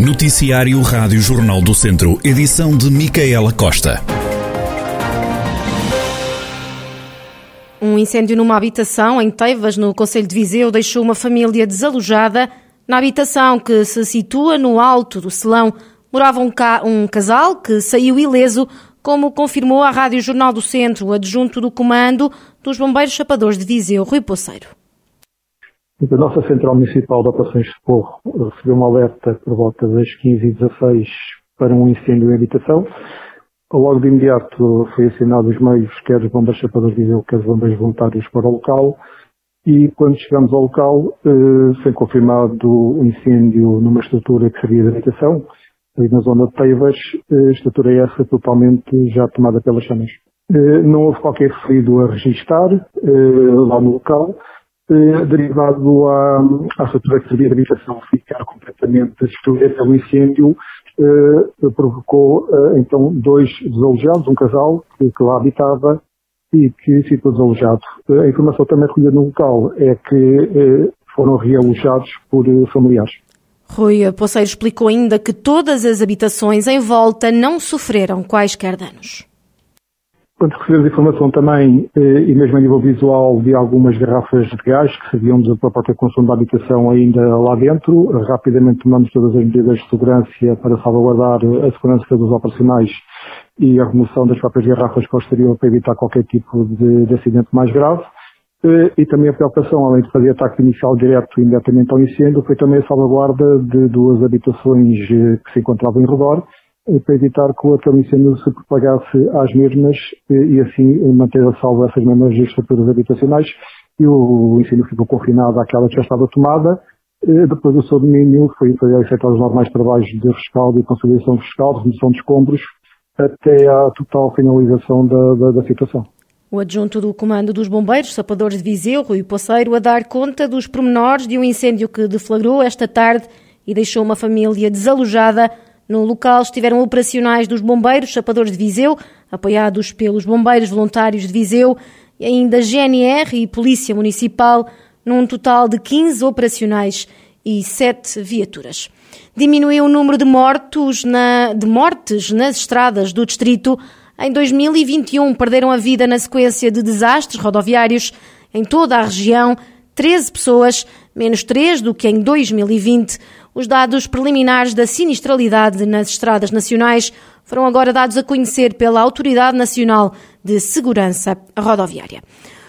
Noticiário Rádio Jornal do Centro, edição de Micaela Costa. Um incêndio numa habitação em Teivas, no Conselho de Viseu, deixou uma família desalojada. Na habitação que se situa no alto do Selão, morava um, ca um casal que saiu ileso, como confirmou a Rádio Jornal do Centro, adjunto do comando dos Bombeiros Chapadores de Viseu, Rui Poceiro. A nossa Central Municipal de Operações de Socorro recebeu uma alerta por volta das 15h16 para um incêndio em habitação. Logo de imediato foi assinado os meios, quer os bombeiros chapadores de Viseu, quer os bombeiros voluntários para o local. E quando chegamos ao local, eh, foi confirmado um incêndio numa estrutura que servia de habitação, ali na zona de Teivas, eh, estrutura essa totalmente já tomada pelas chamas. Eh, não houve qualquer ferido a registrar lá no local, eh, derivado à, à estrutura que servia de habitação ficar completamente destruída pelo incêndio, eh, provocou eh, então dois desalojados, um casal que, que, lá habitava e que ficou desalojado. a informação também recolhida no local é que foram realojados por familiares. Rui Poceiro explicou ainda que todas as habitações em volta não sofreram quaisquer danos. Quando recebemos informação também, eh, e mesmo a nível visual, de algumas garrafas de gás que serviam para o próprio consumo da habitação ainda lá dentro, rapidamente tomamos todas as medidas de segurança para salvaguardar a segurança dos operacionais e a remoção das próprias garrafas o exterior para evitar qualquer tipo de, de acidente mais grave. Eh, e também a preocupação, além de fazer ataque inicial direto imediatamente ao incêndio, foi também a salvaguarda de duas habitações eh, que se encontravam em redor, para evitar que o outro incêndio se propagasse às mesmas e assim manter a salvo essas mesmas estruturas habitacionais e o incêndio ficou confinado àquela que já estava tomada. Depois do seu domínio foi, foi efetuado os normais trabalhos de rescaldo e consolidação fiscal, de remoção de escombros, até à total finalização da, da, da situação. O adjunto do Comando dos Bombeiros, Sapadores de Viseu, Rui Poceiro, a dar conta dos pormenores de um incêndio que deflagrou esta tarde e deixou uma família desalojada no local estiveram operacionais dos bombeiros chapadores de Viseu, apoiados pelos bombeiros voluntários de Viseu, e ainda GNR e Polícia Municipal, num total de 15 operacionais e 7 viaturas. Diminuiu o número de mortos na, de mortes nas estradas do distrito. Em 2021 perderam a vida na sequência de desastres rodoviários em toda a região 13 pessoas, menos 3 do que em 2020. Os dados preliminares da sinistralidade nas estradas nacionais foram agora dados a conhecer pela Autoridade Nacional de Segurança Rodoviária.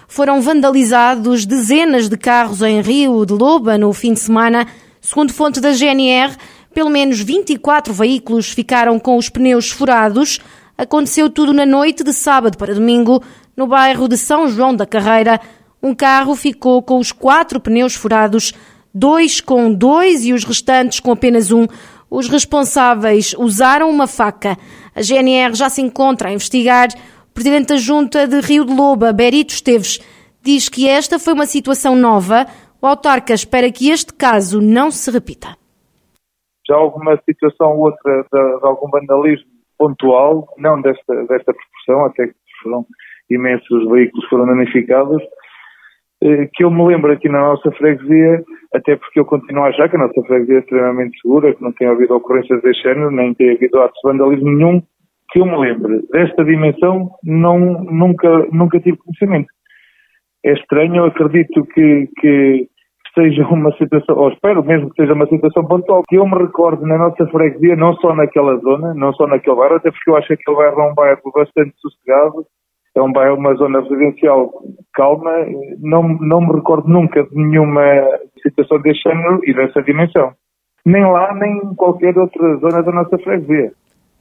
Foram vandalizados dezenas de carros em Rio de Loba no fim de semana. Segundo fonte da GNR, pelo menos 24 veículos ficaram com os pneus furados. Aconteceu tudo na noite de sábado para domingo, no bairro de São João da Carreira. Um carro ficou com os quatro pneus furados dois com dois e os restantes com apenas um. Os responsáveis usaram uma faca. A GNR já se encontra a investigar. O presidente da Junta de Rio de Loba, Berito Esteves, diz que esta foi uma situação nova. O autarca espera que este caso não se repita. Já houve uma situação ou outra de, de, algum vandalismo pontual, não desta, desta proporção, até que foram imensos veículos foram danificados, que eu me lembro aqui na nossa freguesia, até porque eu continuo a achar que a nossa freguesia é extremamente segura, que não tem havido ocorrências deste género, nem tem havido atos de vandalismo nenhum, que eu me lembre. Desta dimensão, não, nunca, nunca tive conhecimento. É estranho, eu acredito que, que seja uma situação, ou espero mesmo que seja uma situação pontual, que eu me recordo na nossa freguesia, não só naquela zona, não só naquele bairro, até porque eu acho que aquele bairro é um bairro bastante sossegado, é um bairro, uma zona residencial calma. Não, não me recordo nunca de nenhuma situação deste género e dessa dimensão. Nem lá, nem em qualquer outra zona da nossa freguesia.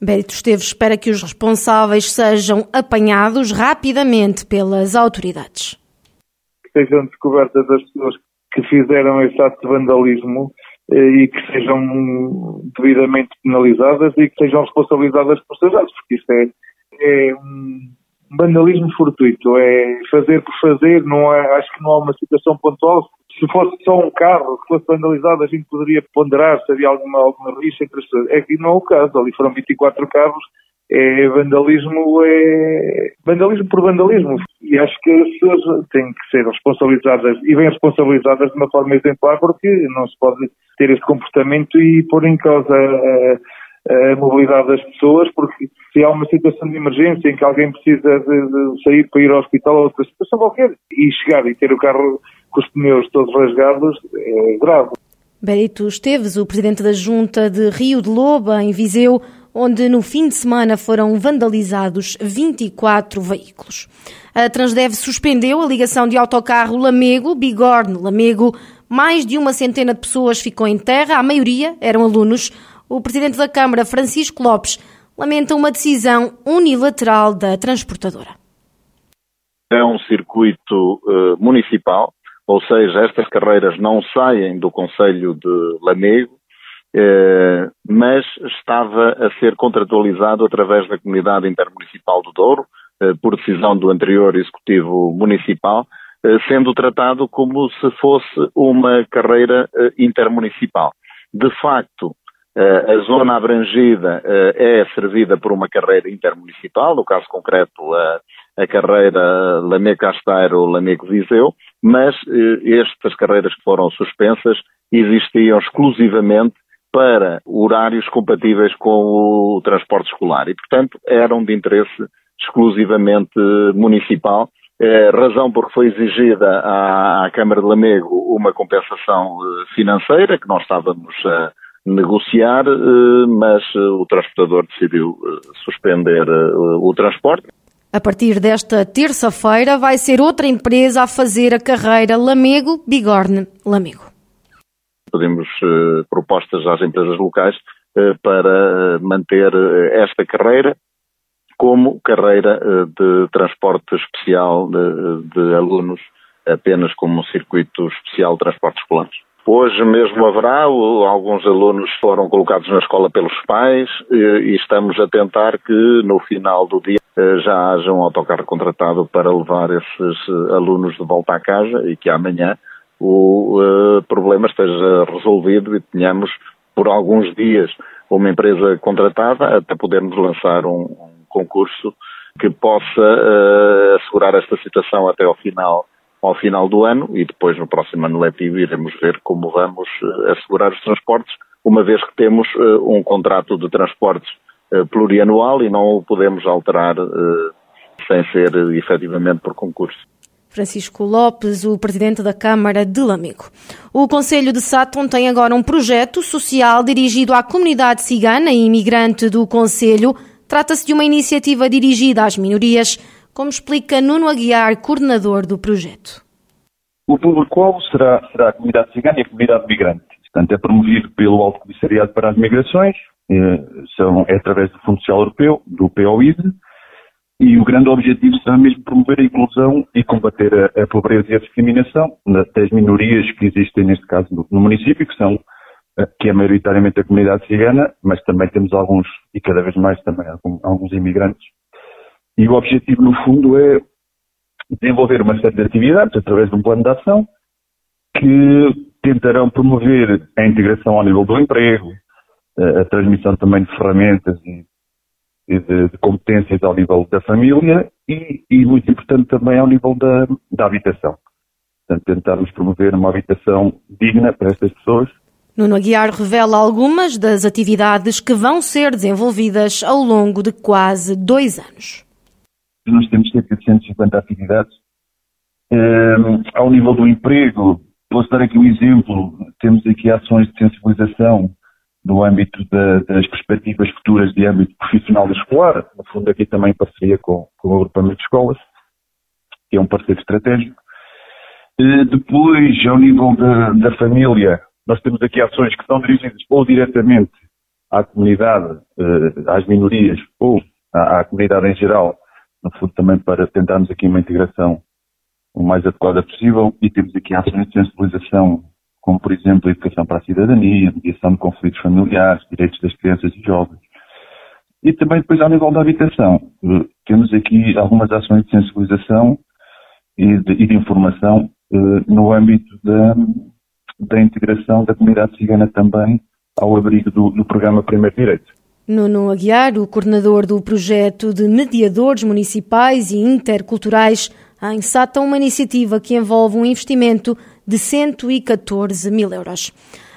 Berito Esteves espera que os responsáveis sejam apanhados rapidamente pelas autoridades. Que sejam descobertas as pessoas que fizeram esse ato de vandalismo eh, e que sejam devidamente penalizadas e que sejam responsabilizadas por seus atos, porque isto é, é um vandalismo fortuito, é fazer por fazer, não é, acho que não há uma situação pontual. Se fosse só um carro que fosse vandalizado, a gente poderia ponderar se havia alguma, alguma rixa entre as pessoas. É que não é o caso, ali foram 24 carros, é vandalismo, é vandalismo por vandalismo. E acho que as pessoas têm que ser responsabilizadas e bem responsabilizadas de uma forma exemplar, porque não se pode ter este comportamento e pôr em causa a, a, mobilidade das pessoas, porque se há uma situação de emergência em que alguém precisa de, de sair para ir ao hospital ou outra situação qualquer e chegar e ter o carro com os pneus todos rasgados, é grave. Berito Esteves, o presidente da Junta de Rio de Loba, em Viseu, onde no fim de semana foram vandalizados 24 veículos. A Transdev suspendeu a ligação de autocarro Lamego-Bigorne-Lamego. Mais de uma centena de pessoas ficou em terra, a maioria eram alunos. O presidente da Câmara, Francisco Lopes, lamenta uma decisão unilateral da transportadora. É um circuito uh, municipal, ou seja, estas carreiras não saem do Conselho de Lamego, eh, mas estava a ser contratualizado através da Comunidade Intermunicipal do Douro, eh, por decisão do anterior Executivo Municipal, eh, sendo tratado como se fosse uma carreira intermunicipal. De facto, a zona abrangida é servida por uma carreira intermunicipal, no caso concreto a, a carreira Lamego-Casteiro-Lamego-Viseu, mas estas carreiras que foram suspensas existiam exclusivamente para horários compatíveis com o transporte escolar e, portanto, eram de interesse exclusivamente municipal, eh, razão porque foi exigida à, à, Câmara de Lamego uma compensação eh, financeira que nós estávamos negociar, eh, mas o transportador decidiu eh, suspender eh, o transporte. A partir desta terça-feira vai ser outra empresa a fazer a carreira Lamego-Bigorne-Lamego pedimos propostas às empresas locais para manter eh, esta carreira como carreira de transporte especial de, de, alunos, apenas como um circuito especial de transportes escolares. Hoje mesmo haverá, alguns alunos foram colocados na escola pelos pais e estamos a tentar que no final do dia já haja um autocarro contratado para levar esses alunos de volta à casa e que amanhã o uh, problema esteja resolvido e tenhamos por alguns dias uma empresa contratada até podermos lançar um, concurso que possa uh, assegurar esta situação até ao final ao final do ano e depois no próximo ano letivo iremos ver como vamos uh, assegurar os transportes, uma vez que temos um contrato de transportes plurianual e não o podemos alterar sem ser efetivamente por concurso. Francisco Lopes, o presidente da Câmara de Lamego. O Conselho de Sátão tem agora um projeto social dirigido à comunidade cigana e imigrante do Conselho. Trata-se de uma iniciativa dirigida às minorias, como explica Nuno Aguiar, coordenador do projeto. O público-alvo será, será a comunidade cigana e a comunidade migrante. Portanto, é promovido pelo Alto Comissariado para as Migrações, é, são, é através do Fundo Social Europeu, do POID, e o grande objetivo será mesmo promover a inclusão e combater a, a pobreza e a discriminação das minorias que existem, neste caso, no, no, município, que são, eh, que é maioritariamente a comunidade cigana, mas também temos alguns, e cada vez mais também, alguns imigrantes. E o objetivo, no fundo, é desenvolver uma série de atividades através de um plano de ação que tentarão promover a integração ao nível do emprego, eh, a transmissão também de ferramentas e de, de, competências ao nível da família e, e, muito importante também ao nível da, da habitação. Portanto, tentarmos promover uma habitação digna para estas pessoas. Nuno Aguiar revela algumas das atividades que vão ser desenvolvidas ao longo de quase dois anos. Nós temos cerca de 150 atividades. Um, ao nível do emprego, posso dar aqui um exemplo. Temos aqui ações de sensibilização no âmbito da, das perspectivas futuras de âmbito profissional e escolar, no fundo aqui também parceria com, com o agrupamento de escolas, que é um parceiro estratégico. E depois, ao nível da, da, família, nós temos aqui ações que são dirigidas ou diretamente à comunidade, eh, às minorias, ou à, à comunidade em geral, no fundo também para tentarmos aqui uma integração o mais adequada possível, e temos aqui ações de sensibilização como por exemplo a educação para a cidadania, mediação de conflitos familiares, direitos das crianças e jovens. E também depois ao nível da habitação, eh, temos aqui algumas ações de sensibilização e de, e de informação eh, no âmbito da, da, integração da comunidade cigana também ao abrigo do, do programa Primeiro Direito. Nuno Aguiar, o coordenador do projeto de mediadores municipais e interculturais, em Sata, uma iniciativa que envolve um investimento de 114 mil euros.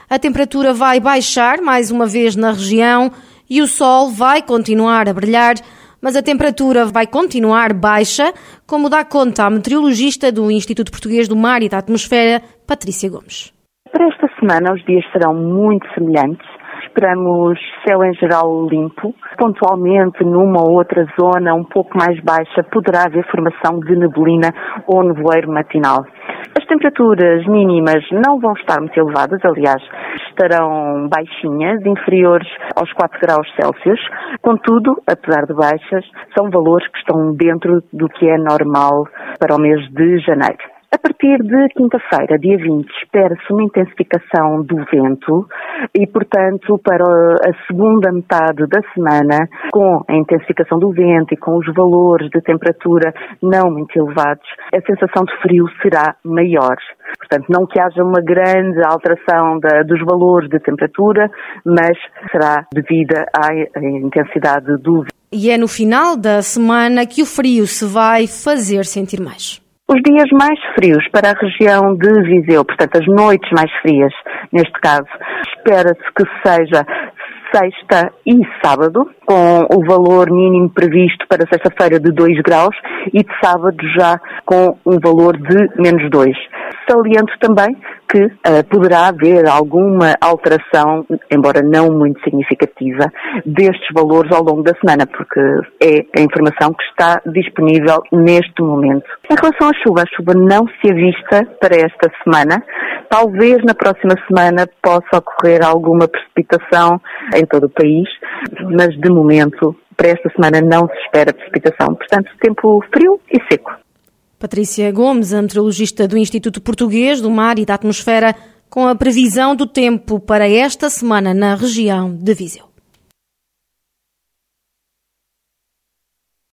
A temperatura vai baixar mais uma vez na região e o sol vai continuar a brilhar, mas a temperatura vai continuar baixa, como dá conta a meteorologista do Instituto Português do Mar e da Atmosfera, Patrícia Gomes. Para esta semana, os dias serão muito semelhantes esperamos céu em geral limpo. Pontualmente, numa ou outra zona um pouco mais baixa, poderá haver formação de neblina ou nevoeiro matinal. As temperaturas mínimas não vão estar muito elevadas, aliás, estarão baixinhas, inferiores aos 4 graus Celsius. Contudo, apesar de baixas, são valores que estão dentro do que é normal para o mês de janeiro. A partir de quinta-feira, dia 20, espera-se uma intensificação do vento e, portanto, para a segunda metade da semana, com a intensificação do vento e com os valores de temperatura não muito elevados, a sensação de frio será maior. Portanto, não que haja uma grande alteração da, dos valores de temperatura, mas será devida à, à intensidade do vento. E é no final da semana que o frio se vai fazer sentir mais. Os dias mais frios para a região de Viseu, portanto as noites mais frias, neste caso, espera-se que seja sexta e sábado, com o valor mínimo previsto para sexta-feira de 2 graus e de sábado já com um valor de menos 2. Saliento também que uh, poderá haver alguma alteração, embora não muito significativa, destes valores ao longo da semana, porque é a informação que está disponível neste momento. Em relação à chuva, a chuva não se avista para esta semana. Talvez na próxima semana possa ocorrer alguma precipitação em todo o país, mas de momento, para esta semana não se espera precipitação. Portanto, tempo frio e seco. Patrícia Gomes, a meteorologista do Instituto Português do Mar e da Atmosfera, com a previsão do tempo para esta semana na região de Viseu.